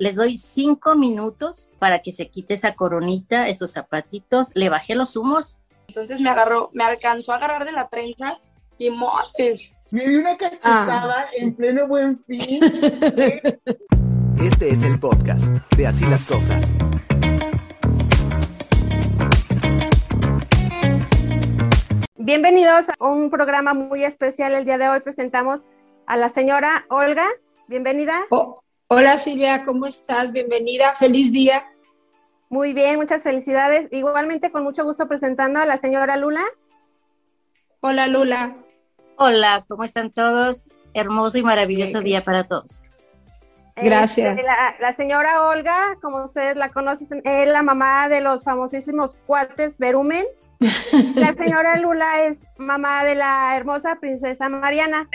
Les doy cinco minutos para que se quite esa coronita, esos zapatitos. Le bajé los humos. Entonces me agarró, me alcanzó a agarrar de la trenza y motes. Me dio una cachetada en pleno buen fin. Este es el podcast de Así las Cosas. Bienvenidos a un programa muy especial. El día de hoy presentamos a la señora Olga. Bienvenida. Oh, hola Silvia, ¿cómo estás? Bienvenida, feliz día. Muy bien, muchas felicidades. Igualmente con mucho gusto presentando a la señora Lula. Hola Lula. Hola, ¿cómo están todos? Hermoso y maravilloso día para todos. Gracias. Este, la, la, señora Olga, como ustedes la conocen, es la mamá de los famosísimos cuates Berumen. La señora Lula es mamá de la hermosa princesa Mariana.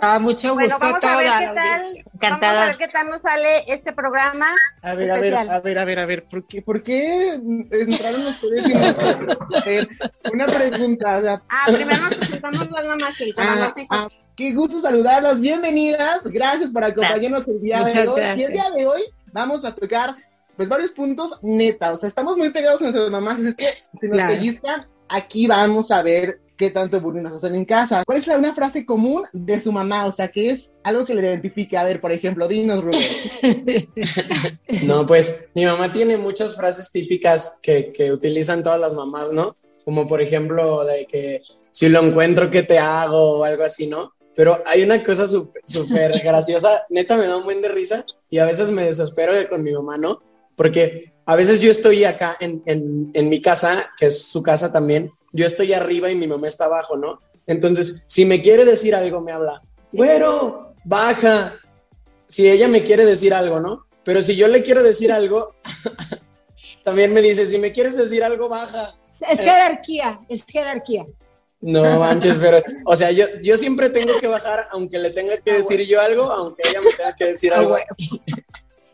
Ah, mucho gusto bueno, a toda a la tal, Encantada. Vamos a ver qué tal nos sale este programa. A ver, a ver, especial. a ver, a ver, a ver, ¿por qué, por qué entraron ustedes y nosotros? A ver, una pregunta, o sea, Ah, primero nos presentamos las mamás y ah, los hijos. ah, qué gusto saludarlas, bienvenidas, gracias por acompañarnos el día Muchas de hoy. gracias. Y el día de hoy vamos a tocar pues varios puntos neta, o sea, estamos muy pegados a nuestras mamás, es que si nos Claro. pellizcan, aquí vamos a ver qué tanto nos hacen en casa. ¿Cuál es la, una frase común de su mamá? O sea, que es algo que le identifique. A ver, por ejemplo, dinos, Rubén. No, pues mi mamá tiene muchas frases típicas que, que utilizan todas las mamás, ¿no? Como por ejemplo de que si lo encuentro, ¿qué te hago? o algo así, ¿no? Pero hay una cosa súper graciosa, neta me da un buen de risa y a veces me desespero de- con mi mamá, ¿no? Porque a veces yo estoy acá en, en, en mi casa, que es su casa también, yo estoy arriba y mi mamá está abajo, ¿no? Entonces, si me quiere decir algo, me habla, güero, baja. Si ella me quiere decir algo, ¿no? Pero si yo le quiero decir algo, también me dice, si me quieres decir algo, baja. Es jerarquía, es jerarquía. No manches, pero, o sea, yo, yo siempre tengo que bajar, aunque le tenga que decir yo algo, aunque ella me tenga que decir Ah, algo.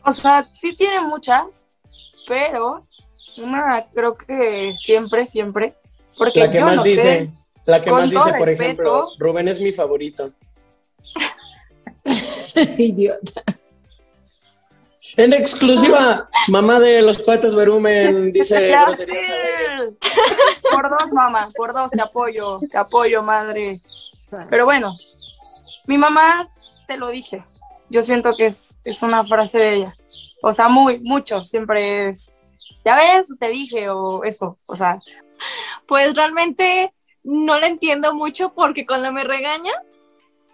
O sea, sí tiene muchas, pero una creo que siempre, siempre. Porque La que yo más dice, la que más dice, por respeto- ejemplo, Rubén es mi favorito. Idiota. En exclusiva, mamá de los cuates Verumen dice. Por dos, mamá, por dos, te apoyo, te apoyo, madre. Pero bueno, mi mamá, te lo dije, yo siento que es, es una frase de ella. O sea, muy, mucho, siempre es, ya ves, te dije, o eso, o sea, Pues realmente no le entiendo mucho porque cuando me regaña,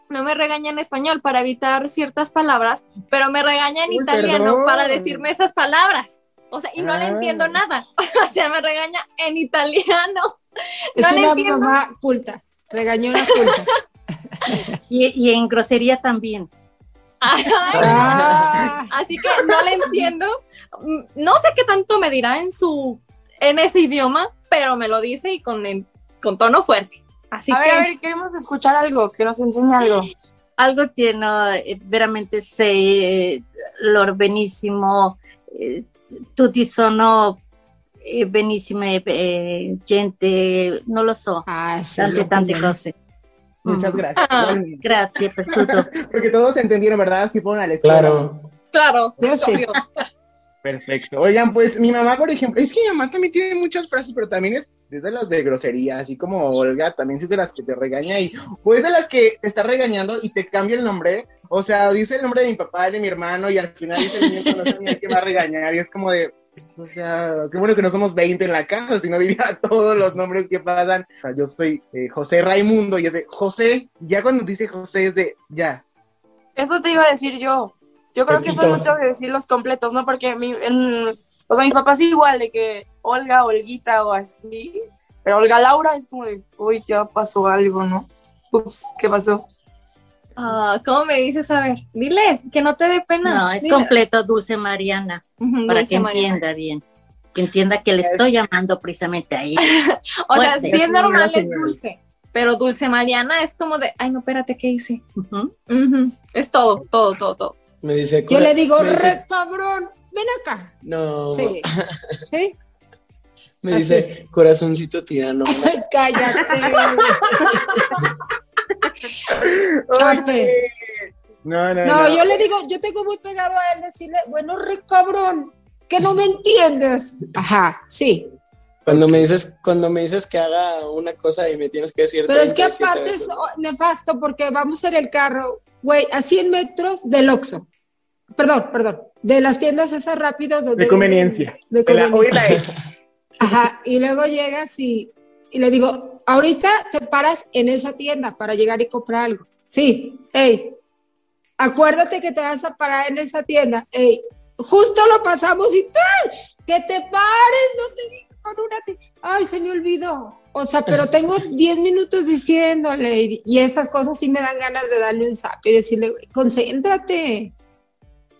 no me regaña en español para evitar ciertas palabras, pero me regaña en Uy, italiano perdón. para decirme esas palabras. O sea, y no le Ah. entiendo nada. O sea, me regaña en italiano. Es No le una entiendo. mamá culta, regañona culta. Y, y en grosería también. Así que no le entiendo. No sé qué tanto me dirá en su en ese idioma, pero me lo dice y con, con tono fuerte. Así a que ver, a ver, queremos escuchar algo, que nos enseñe algo. Algo tiene eh, veramente sei loro benissimo, eh, tutti sono eh, benissime eh, gente, non lo so, ah, sí, tante tante cose. Muchas gracias. Ah. Grazie per tutto. Porque todos entendieron, ¿verdad? Si fueron a la escuela. Claro. claro, Yo sí. obvio. Perfecto. Oigan, pues mi mamá, por ejemplo, es que mi mamá también tiene muchas frases, pero también es desde las de grosería, así como Olga, también es de las que te regaña y pues de las que te está regañando y te cambia el nombre. O sea, dice el nombre de mi papá, de mi hermano y al final dice el mío, no sé qué va a regañar y es como de, pues, o sea, qué bueno que no somos 20 en la casa, si no diría todos los nombres que pasan. O sea, yo soy eh, José Raimundo y es de José, y ya cuando dice José es de, ya, Eso te iba a decir yo. Yo creo que son muchos de decir los completos, ¿no? Porque mi, en- o sea, mis papás igual, de que Olga, Olguita o así. Pero Olga Laura es como de, uy, ya pasó algo, ¿no? Ups, ¿qué pasó? Ah, ¿Cómo me dices? A ver, diles, que no te dé pena. No, es Dile. completo Dulce Mariana, para Dulce que Mariana. entienda bien. Que entienda que le estoy llamando precisamente ahí. O sea, sí es normal, es dulce. Pero Dulce Mariana es como de, ay, no, espérate, ¿qué hice? Es todo, todo, todo, todo. Me dice, Yo le digo, dice, re cabrón, ven acá. no, Sí. ¿Sí? me dice, corazoncito tirano. Cállate. Oye. No, no, No, no. yo le digo, yo tengo muy pegado a él decirle, bueno, re cabrón, que no me entiendes. Ajá, sí. Cuando me dices, cuando me dices que haga una cosa y me tienes que decir Pero es que 37 aparte veces. es nefasto porque vamos en el carro, güey, a 100 metros del Oxxo. Perdón, perdón, de las tiendas esas rápidas donde De conveniencia. De conveniencia. la. Ajá, y luego llegas y, y le digo, ahorita te paras en esa tienda para llegar y comprar algo. Sí, hey, acuérdate que te vas a parar en esa tienda. Hey, justo lo pasamos y tal, que te pares, no te digo con una... Ay, se me olvidó. O sea, pero tengo 10 minutos diciéndole y, esas cosas sí me dan ganas de darle un zap y decirle, "Güey, concéntrate.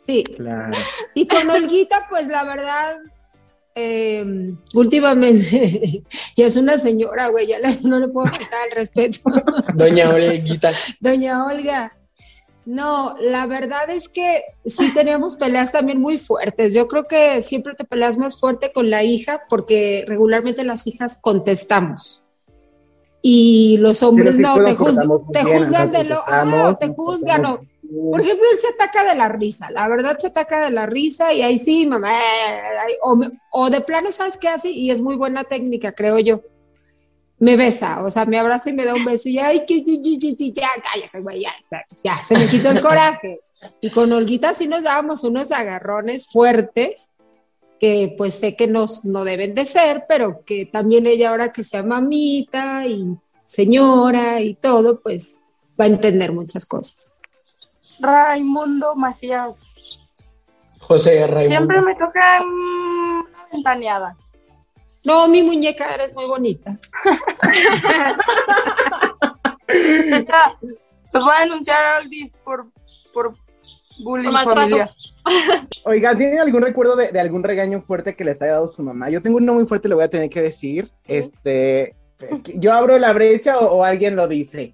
Sí, Claro. y con Olguita, pues la verdad, eh, últimamente ya es una señora, güey, ya le- no le puedo faltar el respeto. Doña Olguita. Doña Olga, no, la verdad es que sí teníamos peleas también muy fuertes. Yo creo que siempre te peleas más fuerte con la hija porque regularmente las hijas contestamos. Y los hombres sí no, te, juz- te bien, juzgan de lo, ah, te juzgan, o, cortamos por ejemplo, él se ataca de la risa, la verdad se ataca de la risa y ahí sí, mamá, ay, o, o de plano, ¿sabes qué hace? Y es muy buena técnica, creo yo. Me besa, o sea, me abraza y me da un beso y ay, que ya, cállate, güey, ya, ya, se me quitó el coraje. Y con Olguita sí nos dábamos unos agarrones fuertes que pues sé que nos, no deben de ser, pero que también ella ahora que sea mamita y señora y todo, pues va a entender muchas cosas. Raimundo Macías. José Raimundo. Siempre me toca una ventaneada. No, mi muñeca, eres muy bonita. Los voy a denunciar al DIF por, por bullying Por familiar. Oiga, ¿tienen algún recuerdo de, de algún regaño fuerte que les haya dado su mamá? Yo tengo uno muy fuerte, le voy a tener que decir. Este, yo abro la brecha o, o alguien lo dice.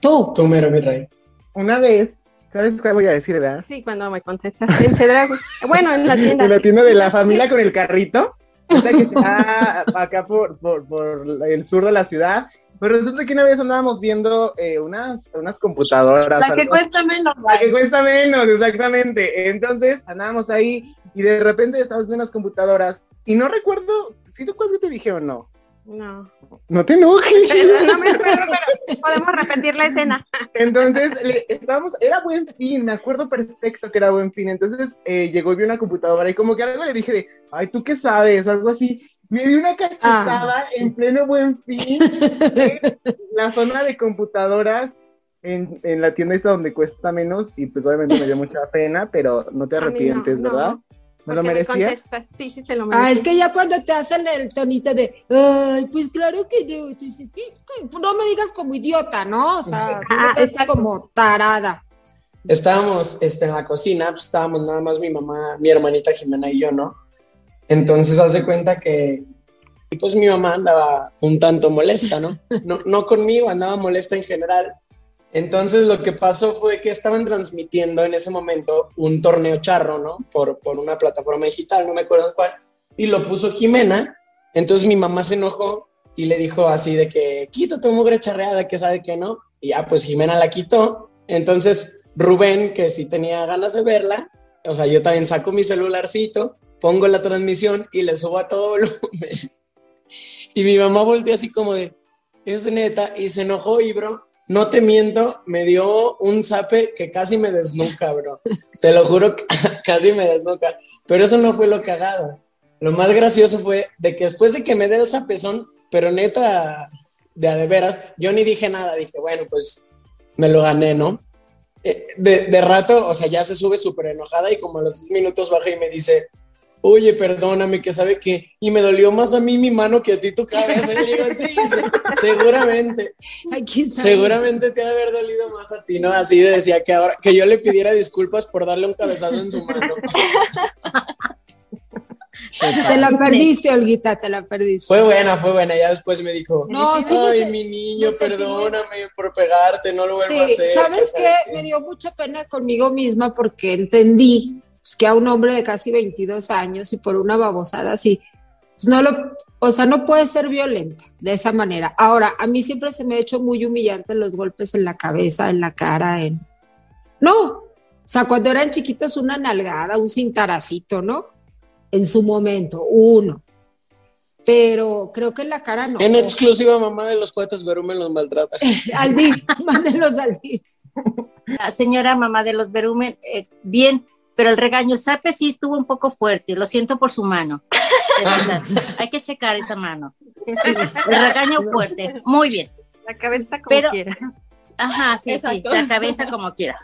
Tú. Tú mero, mi rey. Una vez, ¿sabes qué voy a decir, verdad? Sí, cuando me contestas. En Chedraui. Bueno, en la tienda. En la tienda de la familia con el carrito. Esta que está acá por, por, por el sur de la ciudad. Pero resulta que una vez andábamos viendo eh, unas, unas computadoras. La que algo- cuesta menos. La que cuesta menos, exactamente. Entonces andábamos ahí y de repente estábamos viendo unas computadoras y no recuerdo, si te acuerdas que te dije o no? No. No te enojes. No me acuerdo, pero podemos repetir la escena. Entonces le- estábamos, era buen fin, me acuerdo perfecto que era buen fin. Entonces eh, llegó y vi una computadora y como que algo le dije de, ay, ¿tú qué sabes? O algo así. Me dio una cachetada Ah, sí. en pleno buen fin en la zona de computadoras en, en la tienda esta donde cuesta menos y pues obviamente me dio mucha pena, pero no te no, arrepientes, no. ¿Me lo Porque me. Sí, sí, te lo merecía. Ah, es que ya cuando te hacen el tonito de, ay, pues claro que no, tú dices, "Sí, no me digas como idiota, ¿no? O sea, no me Ah, exacto. como tarada. Estábamos este, en la cocina, pues estábamos nada más mi mamá, mi hermanita Jimena y yo, ¿no? Entonces hace cuenta que, pues mi mamá andaba un tanto molesta, ¿no? ¿no? No conmigo, andaba molesta en general. Entonces lo que pasó fue que estaban transmitiendo en ese momento un torneo charro, ¿no? Por, por una plataforma digital, no me acuerdo cuál, y lo puso Jimena. Entonces mi mamá se enojó y le dijo así de que quita tu mugre charreada, que sabe que no. Y ya, pues Jimena la quitó. Entonces Rubén, que sí tenía ganas de verla, o sea, yo también saco mi celularcito, pongo la transmisión y le subo a todo volumen. Y mi mamá volteó así como de, es neta, y se enojó y, bro, no te miento, me dio un zape que casi me desnuca, bro. Te lo juro casi me desnuca. Pero eso no fue lo cagado. Lo más gracioso fue de que después de que me dé el zapezón, pero neta, de a de veras, yo ni dije nada, dije, bueno, pues me lo gané, ¿no? Eh, de, de rato, o sea, ya se sube súper enojada y como a los 10 minutos baja y me dice, oye, perdóname, que sabe que, y me dolió más a mí mi mano que a ti tu cabeza. Y le digo, sí, se- seguramente, Aquí está. seguramente te ha de haber dolido más a ti, ¿no? Así decía que ahora, que yo le pidiera disculpas por darle un cabezazo en su mano. Te la perdiste, Olguita, te la perdiste. Fue buena, fue buena. Ya después me dijo, No, sí, ay, mi niño, perdóname por pegarte, no lo vuelvo a hacer. ¿sabes que qué? Me dio mucha pena conmigo misma porque entendí pues, que a un hombre de casi 22 años y por una babosada así, pues no lo, o sea, no puede ser violenta de esa manera. Ahora, a mí siempre se me ha hecho muy humillante los golpes en la cabeza, en la cara, en... No, o sea, cuando eran chiquitos una nalgada, un cintaracito, ¿no? En su momento, uno. Pero creo que en la cara no. En exclusiva, mamá de los cohetes Verumen los maltrata. al DIF, mándenlos al DIF. La señora mamá de los Verumen, eh, bien, pero el regaño, el sape sí estuvo un poco fuerte, lo siento por su mano. De verdad, hay que checar esa mano. Sí, el regaño fuerte, muy bien. La cabeza como Pero- quiera. Ajá, sí, Exacto. sí, la cabeza como quiera.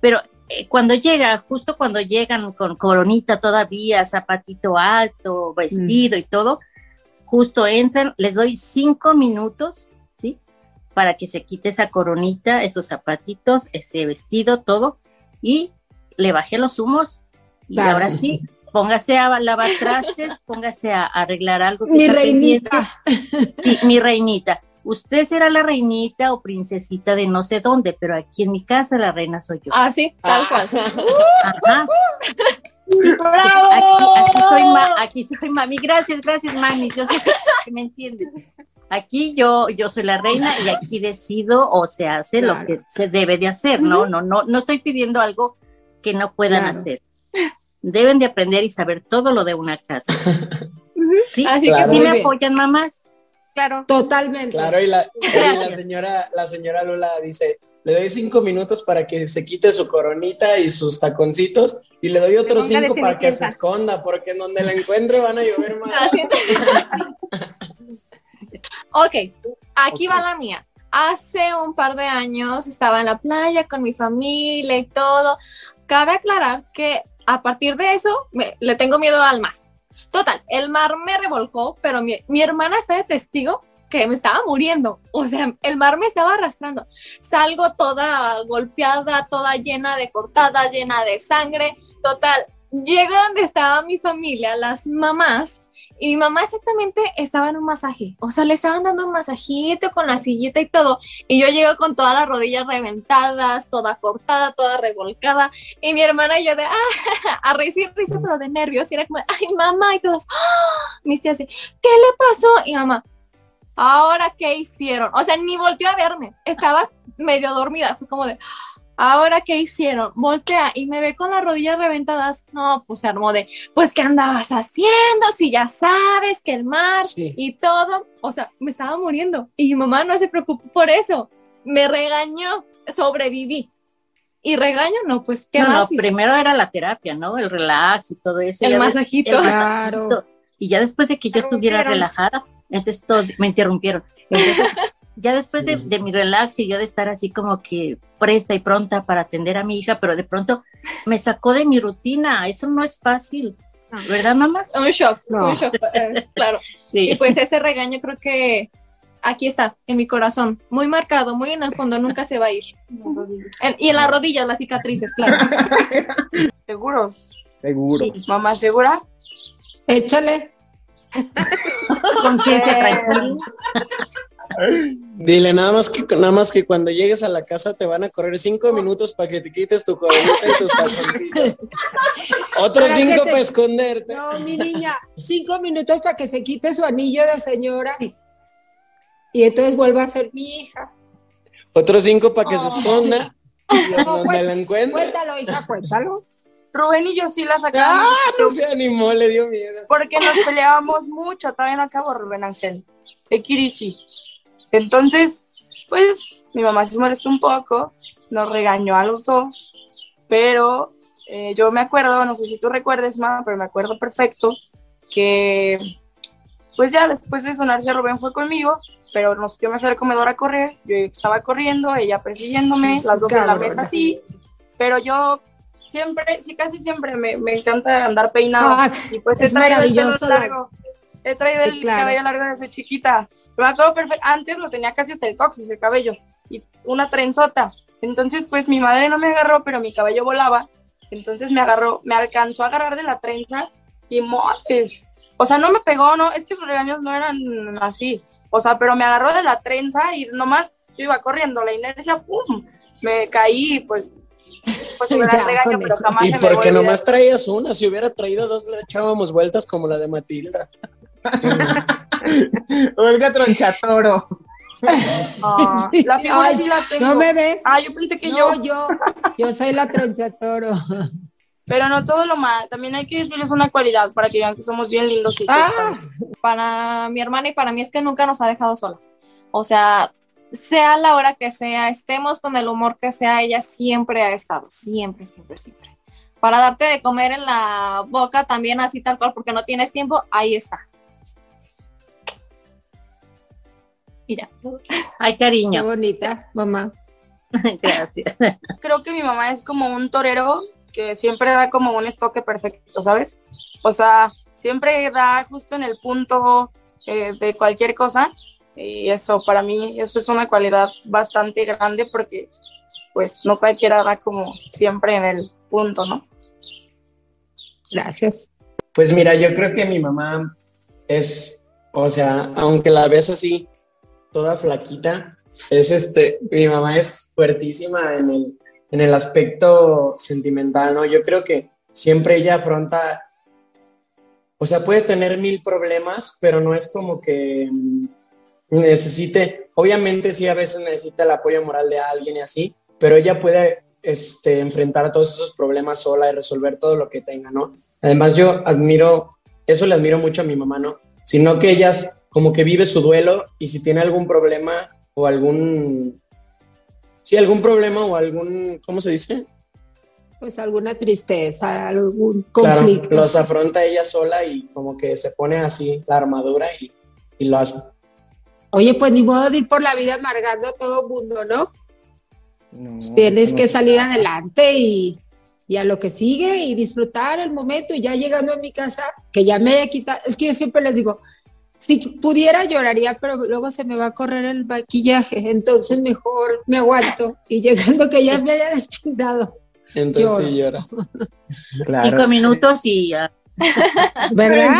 Pero eh, cuando llega, justo cuando llegan con coronita todavía, zapatito alto, vestido y todo, justo entran, les doy cinco minutos, ¿sí? Para que se quite esa coronita, esos zapatitos, ese vestido, todo, y le bajé los humos. Y Claro. ahora sí, póngase a lavar trastes, póngase a arreglar algo. que Mi está reinita. Sí, mi reinita. Usted será la reinita o princesita de no sé dónde, pero aquí en mi casa la reina soy yo. Ah, sí, tal cual. Ajá. Sí, aquí, aquí soy ma- aquí soy mami. Gracias, gracias, mami. Yo sé que me entienden. Aquí yo, yo soy la reina y aquí decido o se hace Claro. lo que se debe de hacer, ¿no? No, no, no estoy pidiendo algo que no puedan Claro. hacer. Deben de aprender y saber todo lo de una casa. ¿Sí? Así Claro. que ¿Sí Muy me bien. apoyan, mamás? Claro. Totalmente. Claro, y la, y la Gracias. señora, la señora Lula dice, le doy cinco minutos para que se quite su coronita y sus taconcitos, y le doy otros cinco para que se esconda, porque en donde la encuentre van a llover más. Así. ok, aquí va la mía. Hace un par de años estaba en la playa con mi familia y todo. Cabe aclarar que a partir de eso le tengo miedo al mar. Total, el mar me revolcó, pero mi, mi hermana está de testigo que me estaba muriendo. O sea, el mar me estaba arrastrando. Salgo toda golpeada, toda llena de cortadas, llena de sangre. Total, llego donde estaba mi familia, las mamás, y mi mamá exactamente estaba en un masaje. O sea, le estaban dando un masajito con la sillita y todo. Y yo llego con todas las rodillas reventadas, toda cortada, toda revolcada. Y mi hermana y yo de, ah, a reír, risa, pero de nervios. Y era como, ay, mamá, y todos, ¡ah! mis tías así, ¿qué le pasó? Y mamá, ¿ahora qué hicieron? O sea, ni volteó a verme. Estaba medio dormida. Fue como de, ¿ahora qué hicieron? Voltea y me ve con las rodillas reventadas. No, pues se armó de, pues, ¿qué andabas haciendo? Si ya sabes que el mar Sí. y todo. O sea, me estaba muriendo. Y mi mamá no se preocupó por eso. Me regañó. Sobreviví. Y regaño, no, pues, ¿qué no, más? no, primero era la terapia, ¿no? El relax y todo eso. El masajito. Claro. Y ya después de que yo estuviera relajada, entonces todo, me interrumpieron. Entonces, ya después de, de mi relax y yo de estar así como que presta y pronta para atender a mi hija, pero de pronto me sacó de mi rutina. Eso no es fácil, ¿verdad, mamás? Un shock, No. un shock, eh, claro. Y pues ese regaño creo que aquí está, en mi corazón, muy marcado, muy en el fondo, nunca se va a ir. En- y en las rodillas, las cicatrices, claro. ¿Seguros? Seguro. ¿Mamá segura? Échale. Conciencia Eh, tranquila. Dile nada más que nada más que cuando llegues a la casa te van a correr cinco minutos para que te quites tu coronita y tus calzoncillos. Otros Para cinco te- para esconderte. No, mi niña, cinco minutos para que se quite su anillo de señora. Y entonces vuelva a ser mi hija. Otros cinco para que se esconda. Y en No, donde pues, la encuentre. Cuéntalo, hija, cuéntalo. Rubén y yo sí la sacamos. ¡Ah! No se animó, le dio miedo. Porque nos peleábamos mucho, todavía no acabo Rubén Ángel. Ekirisi. Entonces, pues mi mamá se molestó un poco, nos regañó a los dos, pero eh, yo me acuerdo, no sé si tú recuerdes, mamá, pero me acuerdo perfecto que, pues ya después de sonarse Rubén fue conmigo, pero nos, yo me fui al comedor a correr, yo estaba corriendo, ella persiguiéndome, las dos en la mesa así, pero yo siempre, sí, casi siempre me, me encanta andar peinado. Ah, Y pues Es maravilloso largo. He traído Sí, el claro. cabello largo desde chiquita. Me acuerdo perfecto. Antes lo tenía casi hasta el coxis, el cabello. Y una trenzota. Entonces, pues mi madre no me agarró, pero mi cabello volaba. Entonces me agarró, me alcanzó a agarrar de la trenza y motes. O sea, no me pegó, no, es que sus regaños no eran así. O sea, pero me agarró de la trenza y nomás yo iba corriendo, la inercia, ¡pum! Me caí pues, pues hubiera Ya, regaño, pero jamás Y se me porque a nomás traías una, si hubiera traído dos le echábamos vueltas como la de Matilda. Olga Tronchatoro. Ah, Sí. la figura Ay, sí la tengo. ¿No me ves? Ah, yo pensé que No, yo. yo, yo soy la tronchatoro. Pero no todo lo mal. También hay que decirles una cualidad para que vean que somos bien lindos hijos. Ah, Para mi hermana y para mí es que nunca nos ha dejado solas. O sea, sea la hora que sea, estemos con el humor que sea, ella siempre ha estado, siempre, siempre, siempre. Para darte de comer en la boca también así tal cual, porque no tienes tiempo, ahí está. Mira, Ay, qué cariño. bonita, mamá. Gracias. Creo que mi mamá es como un torero que siempre da como un estoque perfecto, ¿sabes? O sea, siempre da justo en el punto eh, de cualquier cosa. Y eso, para mí, eso es una cualidad bastante grande porque, pues, no cualquiera da como siempre en el punto, ¿no? Gracias. Pues mira, yo creo que mi mamá es, o sea, aunque la ves así, toda flaquita, es este, mi mamá es fuertísima en el, en el aspecto sentimental, ¿no? Yo creo que siempre ella afronta, o sea, puede tener mil problemas, pero no es como que mm, necesite, obviamente sí a veces necesita el apoyo moral de alguien y así, pero ella puede este, enfrentar todos esos problemas sola y resolver todo lo que tenga, ¿no? Además, yo admiro, eso le admiro mucho a mi mamá, ¿no? Sino que ella es como que vive su duelo y si tiene algún problema o algún, sí, algún problema o algún, ¿cómo se dice? Pues alguna tristeza, algún Claro, conflicto. los afronta ella sola y como que se pone así la armadura y, y lo hace. Oye, pues ni modo de ir por la vida amargando a todo mundo, ¿no? No, Tienes no que salir adelante y, y a lo que sigue y disfrutar el momento. Y ya llegando a mi casa, que ya me haya quitado, es que yo siempre les digo, si pudiera lloraría, pero luego se me va a correr el maquillaje, entonces mejor me aguanto. Y llegando que ya me haya despintado, Entonces Lloro. sí lloras. Claro. Cinco minutos y ya. ¿verdad?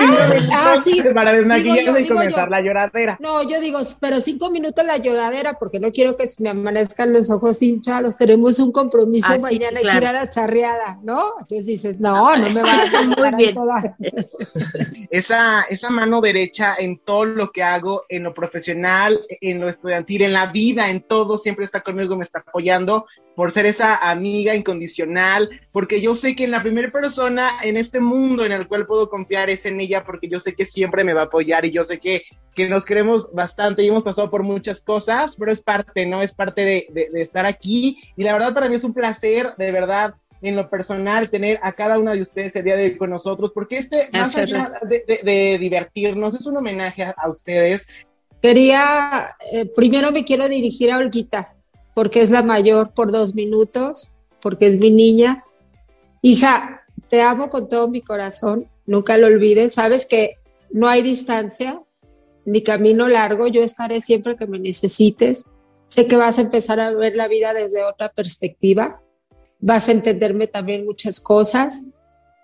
Ah, sí. Para Digo desmaquillarse yo, y digo comenzar yo. la lloradera. No, yo digo, pero cinco minutos la lloradera, porque no quiero que se me amanezcan los ojos hinchados. Tenemos un compromiso Ah, mañana sí, hay que ir claro. a la charreada, ¿no? Entonces dices, no, no me va a Muy bien. toda. esa, esa mano derecha en todo lo que hago, en lo profesional, en lo estudiantil, en la vida, en todo, siempre está conmigo, me está apoyando por ser esa amiga incondicional, porque yo sé que en la primera persona en este mundo en el cual puedo confiar es en ella, porque yo sé que siempre me va a apoyar y yo sé que, que nos queremos bastante y hemos pasado por muchas cosas, pero es parte, ¿no? Es parte de, de- de estar aquí y la verdad para mí es un placer, de verdad, en lo personal, tener a cada una de ustedes el día de hoy con nosotros, porque este, más allá de, de- de divertirnos, es un homenaje a, a ustedes. Quería, eh, primero me quiero dirigir a Olguita, porque es la mayor por dos minutos, porque es mi niña. Hija, te amo con todo mi corazón, nunca lo olvides. Sabes que no hay distancia ni camino largo, yo estaré siempre que me necesites. Sé que vas a empezar a ver la vida desde otra perspectiva, vas a entenderme también muchas cosas.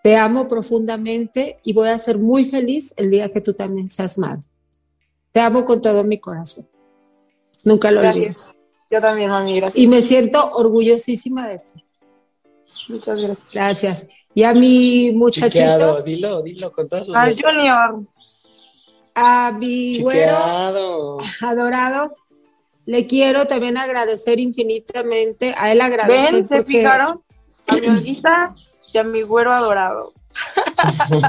Te amo profundamente y voy a ser muy feliz el día que tú también seas madre. Te amo con todo mi corazón. Nunca lo olvides. Yo también, mami, gracias. Y me siento orgullosísima de ti. Muchas gracias. Gracias. Y a mi muchachito, Chiqueado, dilo, dilo con todas sus Al letras. Junior. a mi güero adorado, le quiero también agradecer infinitamente. A él agradecer Ven, ¿se fijaron? A mi Olguita y a mi güero adorado.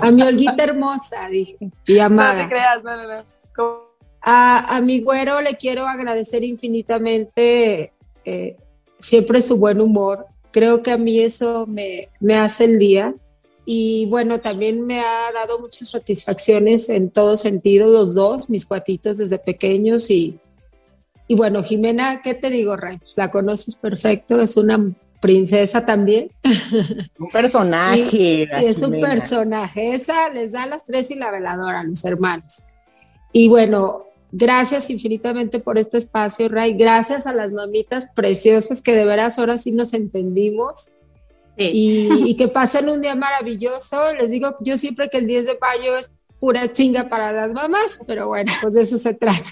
a mi Olguita hermosa, dije, y No te amada. creas, no, no, no. Como- A, a mi güero le quiero agradecer infinitamente eh, siempre su buen humor. Creo que a mí eso me, me hace el día. Y bueno, también me ha dado muchas satisfacciones en todo sentido, los dos, mis cuatitos desde pequeños. Y, y bueno, Jimena, ¿qué te digo, Ray? La conoces perfecto, es una princesa también. Un personaje. Y es un personaje. Esa les da las tres y la veladora a los hermanos. Y bueno, gracias infinitamente por este espacio, Ray. Gracias a las mamitas preciosas que de veras ahora sí nos entendimos. Sí. Y, y que pasen un día maravilloso. Les digo, yo siempre que el 10 de mayo es pura chinga para las mamás, pero bueno, pues de eso se trata.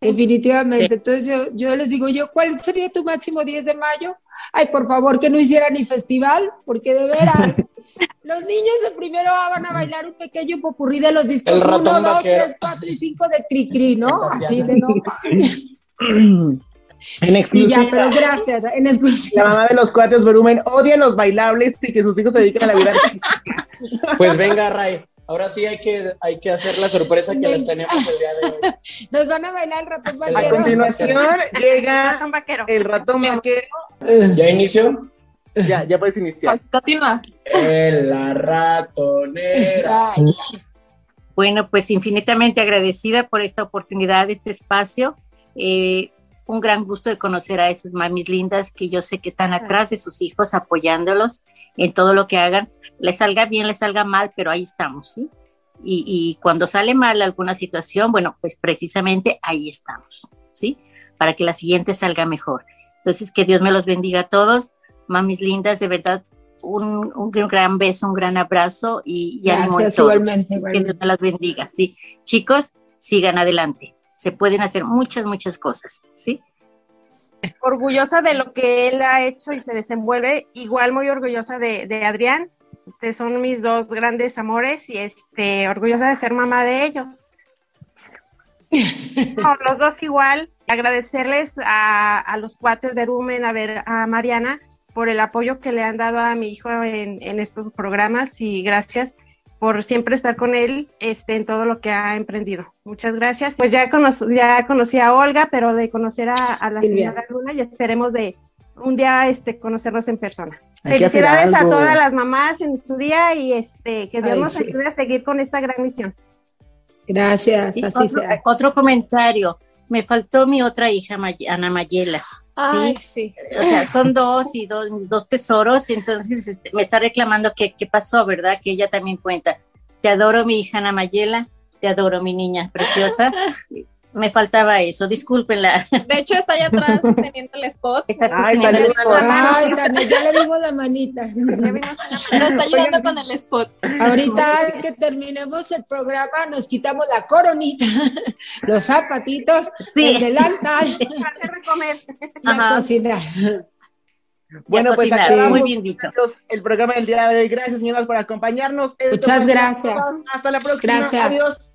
Definitivamente. Entonces yo, yo les digo, yo, ¿cuál sería tu máximo 10 de mayo? Ay, por favor, que no hiciera ni festival, porque de veras, los niños de primero A van a bailar un pequeño popurrí de los discos El 1, ratón 2, vaquero. 3, 4 y 5 de Cricri, ¿no? Así de no. En Y exclusiva. ya, pero gracias, en exclusiva. La mamá de los cuates volumen odia los bailables y que sus hijos se dediquen a la vida. Pues venga, Ray. Ahora sí hay que, hay que hacer la sorpresa que les tenemos el día de hoy. Nos van a bailar el ratón A vaquero. continuación llega Ratón vaquero. el ratón vaquero. ¿Ya inició? Ya, ya puedes iniciar. Continúa. En la ratonera. Ay, Bueno, pues infinitamente agradecida por esta oportunidad, este espacio. Eh, un gran gusto de conocer a esas mamis lindas que yo sé que están atrás de sus hijos, apoyándolos en todo lo que hagan. Les salga bien, les salga mal, pero ahí estamos, ¿sí? Y, y cuando sale mal alguna situación, bueno, pues precisamente ahí estamos, ¿sí? Para que la siguiente salga mejor. Entonces, que Dios me los bendiga a todos. Mamis lindas, de verdad, un, un gran beso, un gran abrazo y, y ánimo en Gracias, todos. igualmente, Que igualmente. Dios me las bendiga, ¿sí? Chicos, sigan adelante. Se pueden hacer muchas, muchas cosas, ¿sí? orgullosa de lo que él ha hecho y se desenvuelve, igual muy orgullosa de, de Adrián. Este, son mis dos grandes amores y este, orgullosa de ser mamá de ellos. No, los dos igual. Agradecerles a, a los cuates de Rumen, a ver a Mariana por el apoyo que le han dado a mi hijo en, en estos programas y gracias por siempre estar con él este, en todo lo que ha emprendido. Muchas gracias. Pues ya, cono- ya conocí a Olga, pero de conocer a, a la Silvia. señora Luna y esperemos de un día este, conocernos en persona. Hay Felicidades a todas las mamás en su día y este, que Dios Ay, nos sí. ayude a seguir con esta gran misión. Gracias, Y así otro, sea. otro comentario. Me faltó mi otra hija, May- Ana Mayela. Ay, Sí, sí. o sea, son dos y dos, dos tesoros, entonces este, me está reclamando que qué pasó, ¿verdad? Que ella también cuenta. Te adoro, mi hija Ana Mayela, te adoro, mi niña preciosa. Me faltaba eso, discúlpenla. De hecho, está allá atrás sosteniendo el spot. Estás Ay, sosteniendo el spot. Ay, Tania, ya le vimos la manita. Nos está ayudando con el spot. Ahorita que terminemos el programa, nos quitamos la coronita, los zapatitos, Sí. el delantal para hacer de comer. y a cocinar. Bueno, pues acabamos, muy bien dicho. el programa del día de hoy. Gracias, señoras, por acompañarnos. Esto Muchas gracias. Hasta la próxima. Gracias. Adiós.